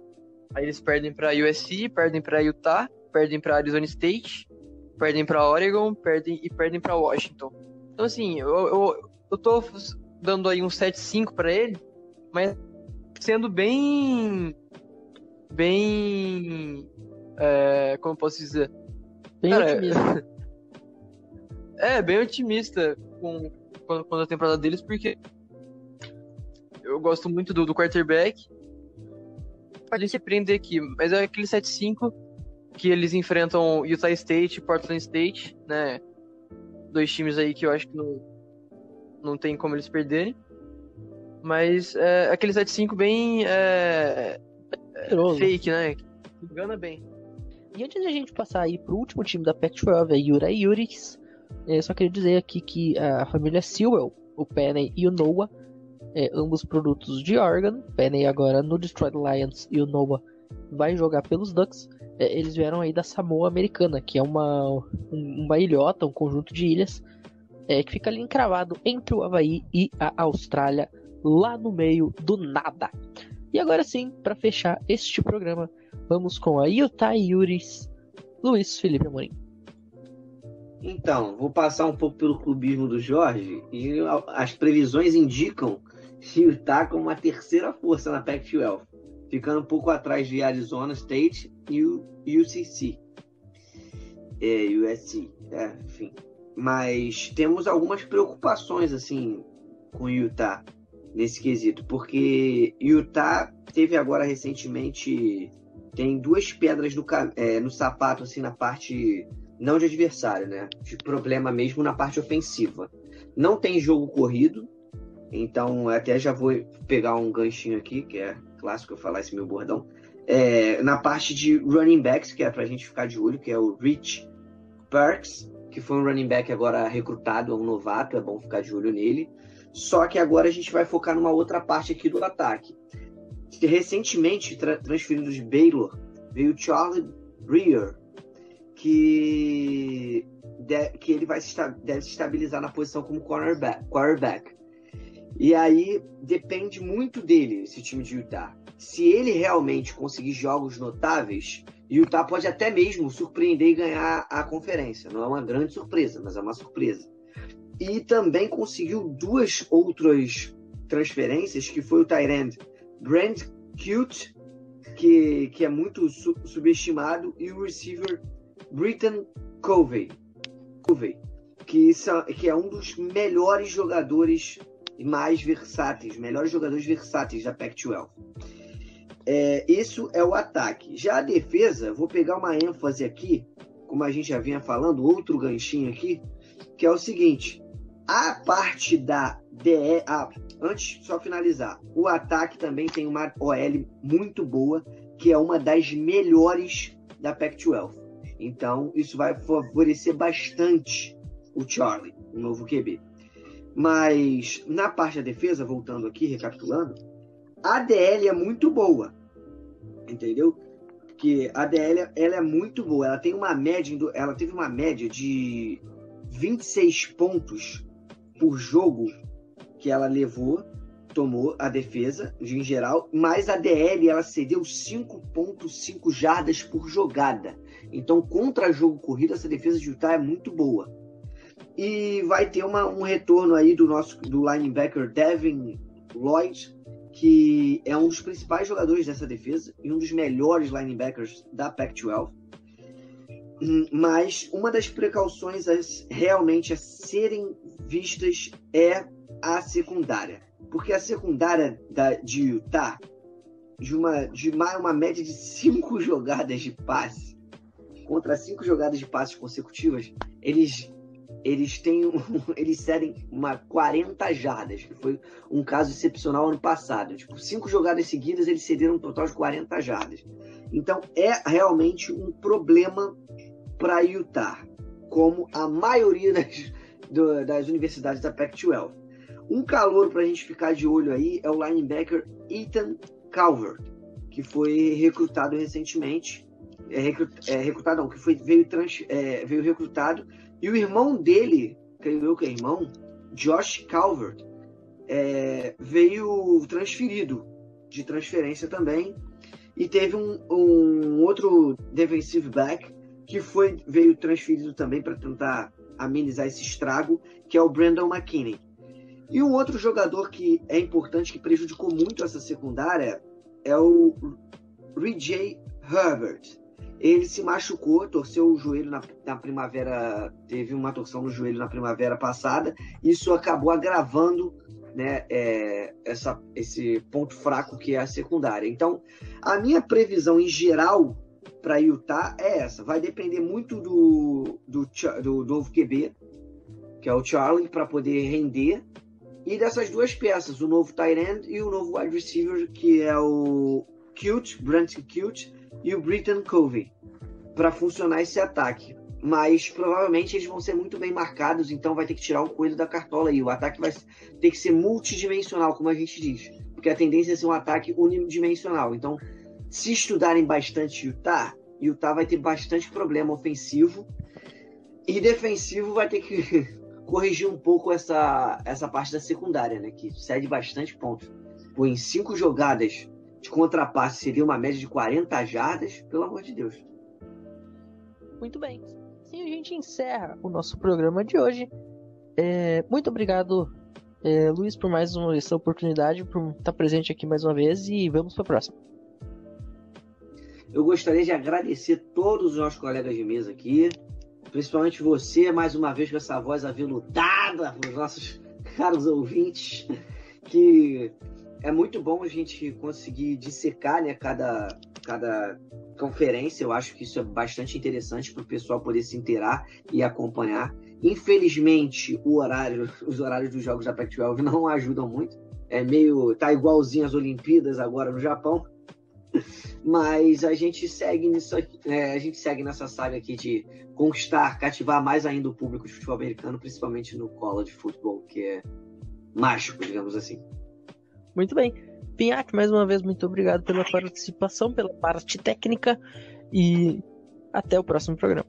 Aí eles perdem para USC, perdem para Utah, perdem para Arizona State, perdem para Oregon, perdem e perdem para Washington. Então assim, eu, eu, eu tô dando aí um 7-5 para ele, mas sendo bem bem é, como posso dizer? Bem Cara, otimista. *laughs* é, bem otimista com quando a temporada deles, porque eu gosto muito do, do quarterback pode surpreender aqui, mas é aquele 7-5 que eles enfrentam Utah State e Portland State, né? Dois times aí que eu acho que não, não tem como eles perderem. Mas é aquele 7-5 bem é, é, fake, né? Engana bem. E antes de a gente passar aí pro último time da Pac-12, a Yura Yuris, eu só queria dizer aqui que a família Sewell, o Penny e o Noah, é, ambos produtos de Oregon, Penny agora no Detroit Lions e o Noah vai jogar pelos Ducks, é, eles vieram aí da Samoa Americana, que é uma, um- uma ilhota, um conjunto de ilhas, é, que fica ali encravado entre o Havaí e a Austrália, lá no meio do nada. E agora sim, para fechar este programa, vamos com a Utah Yuris, Luiz Felipe Amorim. Então, vou passar um pouco pelo clubismo do Jorge e as previsões indicam Utah como uma terceira força na Pac-12, ficando um pouco atrás de Arizona State e o UCC. É, USC, é, enfim. Mas temos algumas preocupações assim com Utah nesse quesito, porque Utah teve agora recentemente tem duas pedras no, é, no sapato assim na parte não de adversário, né? De problema mesmo na parte ofensiva. Não tem jogo corrido, então até já vou pegar um ganchinho aqui, que é clássico eu falar esse meu bordão. É, na parte de running backs, que é pra gente ficar de olho, que é o Rich Perks, que foi um running back agora recrutado, é um novato, é bom ficar de olho nele. Só que agora a gente vai focar numa outra parte aqui do ataque. Recentemente, tra transferido de Baylor, veio Charlie Breer, que, de- que ele vai se deve se estabilizar na posição como cornerback, quarterback. E aí depende muito dele, esse time de Utah. Se ele realmente conseguir jogos notáveis, Utah pode até mesmo surpreender e ganhar a conferência. Não é uma grande surpresa, mas é uma surpresa. E também conseguiu duas outras transferências, que foi o Tyrant Brand Cute, que, que é muito su- subestimado, e o receiver Britton Covey, Covey que, são, que é um dos melhores jogadores e mais versáteis, melhores jogadores versáteis da Pac-12. É, isso é o ataque. Já a defesa, vou pegar uma ênfase aqui, como a gente já vinha falando, outro ganchinho aqui, que é o seguinte: a parte da DE. Ah, antes, só finalizar. O ataque também tem uma OL muito boa, que é uma das melhores da Pac-12. Então, isso vai favorecer bastante o Charlie, o novo QB. Mas na parte da defesa, voltando aqui, recapitulando, a DL é muito boa. Entendeu? Que a DL ela é muito boa. Ela tem uma média, ela teve uma média de 26 pontos por jogo que ela levou, tomou a defesa em geral, mas a DL ela cedeu 5.5 jardas por jogada. Então, contra jogo corrido, essa defesa de Utah é muito boa. E vai ter uma, um retorno aí do nosso do linebacker Devin Lloyd, que é um dos principais jogadores dessa defesa e um dos melhores linebackers da Pac-12. Mas uma das precauções a- realmente a serem vistas é a secundária. Porque a secundária da, de Utah, de uma, de uma, uma média de cinco *laughs* jogadas de passe, contra cinco jogadas de passes consecutivas, eles eles têm um, *laughs* eles cedem uma 40 jardas, que foi um caso excepcional ano passado. Tipo, cinco jogadas seguidas eles cederam um total de 40 jardas. Então é realmente um problema para Utah, como a maioria *laughs* das, do- das universidades da Pac-12. Um calor para a gente ficar de olho aí é o linebacker Ethan Calvert, que foi recrutado recentemente. É, recru- é, recrutado não, que foi, veio, trans- é, veio recrutado. E o irmão dele, creio eu que é irmão, Josh Calvert, é, veio transferido de transferência também. E teve um, um outro defensive back que foi veio transferido também para tentar amenizar esse estrago, que é o Brandon McKinney. E um outro jogador que é importante, que prejudicou muito essa secundária, é o J. Herbert. Ele se machucou, torceu o joelho na, na primavera, teve uma torção no joelho na primavera passada. Isso acabou agravando né, é, essa, esse ponto fraco que é a secundária. Então, a minha previsão em geral para Utah é essa. Vai depender muito do, do, do novo QB, que é o Charlie, para poder render. E dessas duas peças, o novo tight end e o novo wide receiver, que é o Cute, Brent Cute, e o Britton Covey, para funcionar esse ataque. Mas provavelmente eles vão ser muito bem marcados, então vai ter que tirar um coelho da cartola e o ataque vai ter que ser multidimensional, como a gente diz. Porque a tendência é ser um ataque unidimensional. Então, se estudarem bastante Utah, Utah vai ter bastante problema ofensivo e defensivo vai ter que *laughs* corrigir um pouco essa, essa parte da secundária, né? Que cede bastante pontos. Pô, em cinco jogadas de contrapasse seria uma média de 40 jardas, pelo amor de Deus. Muito bem. Assim a gente encerra o nosso programa de hoje. É, muito obrigado, é, Luiz, por mais uma essa oportunidade, por estar presente aqui mais uma vez e vamos para a próxima. Eu gostaria de agradecer todos os nossos colegas de mesa aqui, principalmente você, mais uma vez com essa voz aveludada, para os nossos *laughs* caros ouvintes, que é muito bom a gente conseguir dissecar né, cada, cada conferência. Eu acho que isso é bastante interessante para o pessoal poder se inteirar e acompanhar. Infelizmente, o horário, os horários dos jogos da Pac-12 *laughs* não ajudam muito. É meio. tá igualzinho às Olimpíadas agora no Japão. Mas a gente segue nisso, é, a gente segue nessa saga aqui de conquistar, cativar mais ainda o público de futebol americano, principalmente no college futebol, que é mágico, digamos assim. Muito bem. Pinhac, mais uma vez, muito obrigado pela participação, pela parte técnica e até o próximo programa.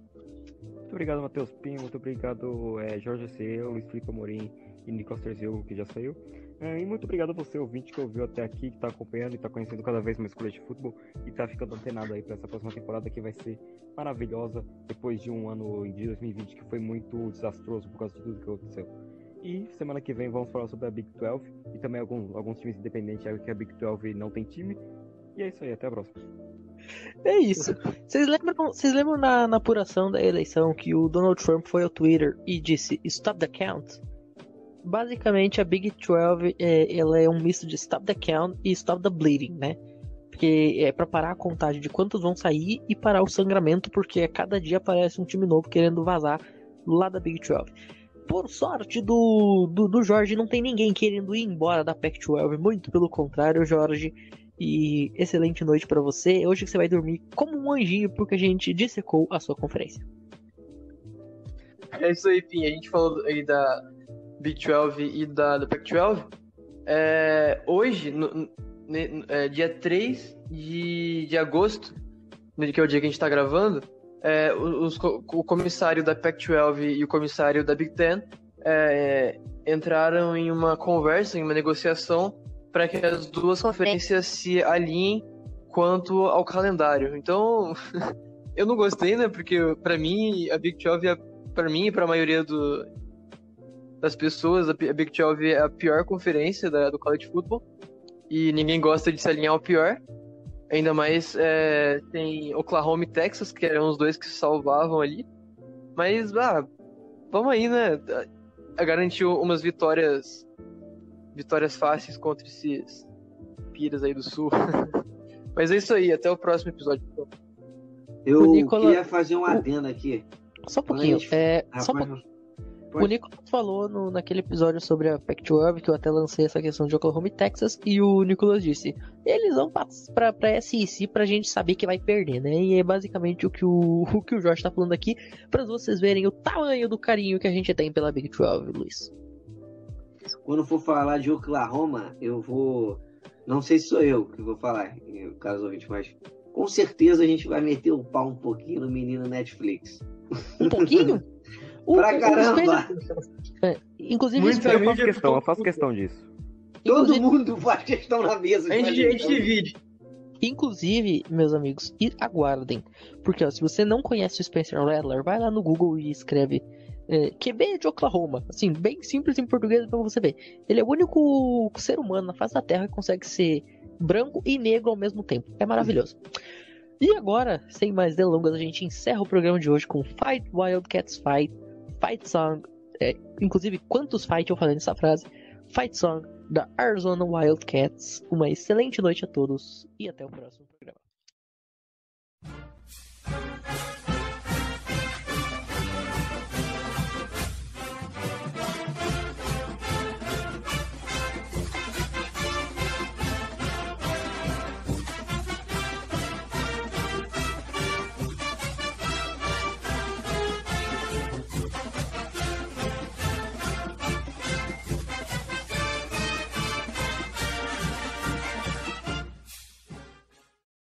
Muito obrigado, Matheus Pinho. Muito obrigado, é, Jorge Ciel, Luiz Felipe Amorim e Nicolas Terzil, que já saiu. É, e muito obrigado a você, ouvinte, que ouviu até aqui, que está acompanhando e está conhecendo cada vez mais colete de futebol e está ficando antenado aí para essa próxima temporada que vai ser maravilhosa depois de um ano de 2020 que foi muito desastroso por causa de tudo que aconteceu. E semana que vem vamos falar sobre a Big 12 e também alguns, alguns times independentes, já que a Big 12 não tem time. E é isso aí, até a próxima. É isso. *laughs* Vocês lembram, vocês lembram na, na apuração da eleição que o Donald Trump foi ao Twitter e disse Stop the count? Basicamente a Big 12 é, ela é um misto de Stop the Count e Stop the Bleeding, né? Porque é para parar a contagem de quantos vão sair e parar o sangramento, porque a cada dia aparece um time novo querendo vazar lá da Big 12. Por sorte do, do, do Jorge, não tem ninguém querendo ir embora da Pac-12, muito pelo contrário, Jorge. E excelente noite para você. Hoje você vai dormir como um anjinho, porque a gente dissecou a sua conferência. É isso aí, Pim. A gente falou aí da, Big 12 e da, da Pac-12, é, hoje, no, é, dia 3 de, de agosto, que é o dia que a gente está gravando, é, os, o comissário da Pac-12 e o comissário da Big Ten é, entraram em uma conversa, em uma negociação, para que as duas conferências se alinhem quanto ao calendário. Então, *laughs* eu não gostei, né? Porque para mim a Big 12 é para mim e para a maioria do, das pessoas, a Big 12 é a pior conferência da, do college football e ninguém gosta de se alinhar ao pior. Ainda mais é, tem Oklahoma e Texas, que eram os dois que se salvavam ali. Mas, ah, vamos aí, né? A garantir umas vitórias vitórias fáceis contra esses piras aí do sul. *laughs* Mas é isso aí, até o próximo episódio. Eu Nicola... queria fazer um adendo aqui. Só um pouquinho. É, só um pouquinho. O Nicolas falou no, naquele episódio sobre a Pac-12, que eu até lancei essa questão de Oklahoma e Texas, e o Nicolas disse, eles vão pra, pra SEC pra gente saber que vai perder, né? E é basicamente o que o, *laughs* o, que o Jorge tá falando aqui, pra vocês verem o tamanho do carinho que a gente tem pela Big 12, Luiz. Quando for falar de Oklahoma, eu vou... Não sei se sou eu que vou falar, caso ouvinte, mas com certeza a gente vai meter o pau um pouquinho no menino Netflix. Um pouquinho? *laughs* O, pra caramba! É, inclusive, Muito eu faço questão, eu faço questão disso. Todo inclusive... mundo faz questão na mesa. A gente, a gente divide. Inclusive, meus amigos, aguardem. Porque ó, se você não conhece o Spencer Rattler, vai lá no Google e escreve é, QB de Oklahoma. Assim, bem simples em português pra você ver. Ele é o único ser humano na face da Terra que consegue ser branco e negro ao mesmo tempo. É maravilhoso. E agora, sem mais delongas, a gente encerra o programa de hoje com Fight Wildcats Fight Fight Song, é, inclusive quantos fight eu falei nessa frase, Fight Song da Arizona Wildcats. Uma excelente noite a todos e até o próximo programa.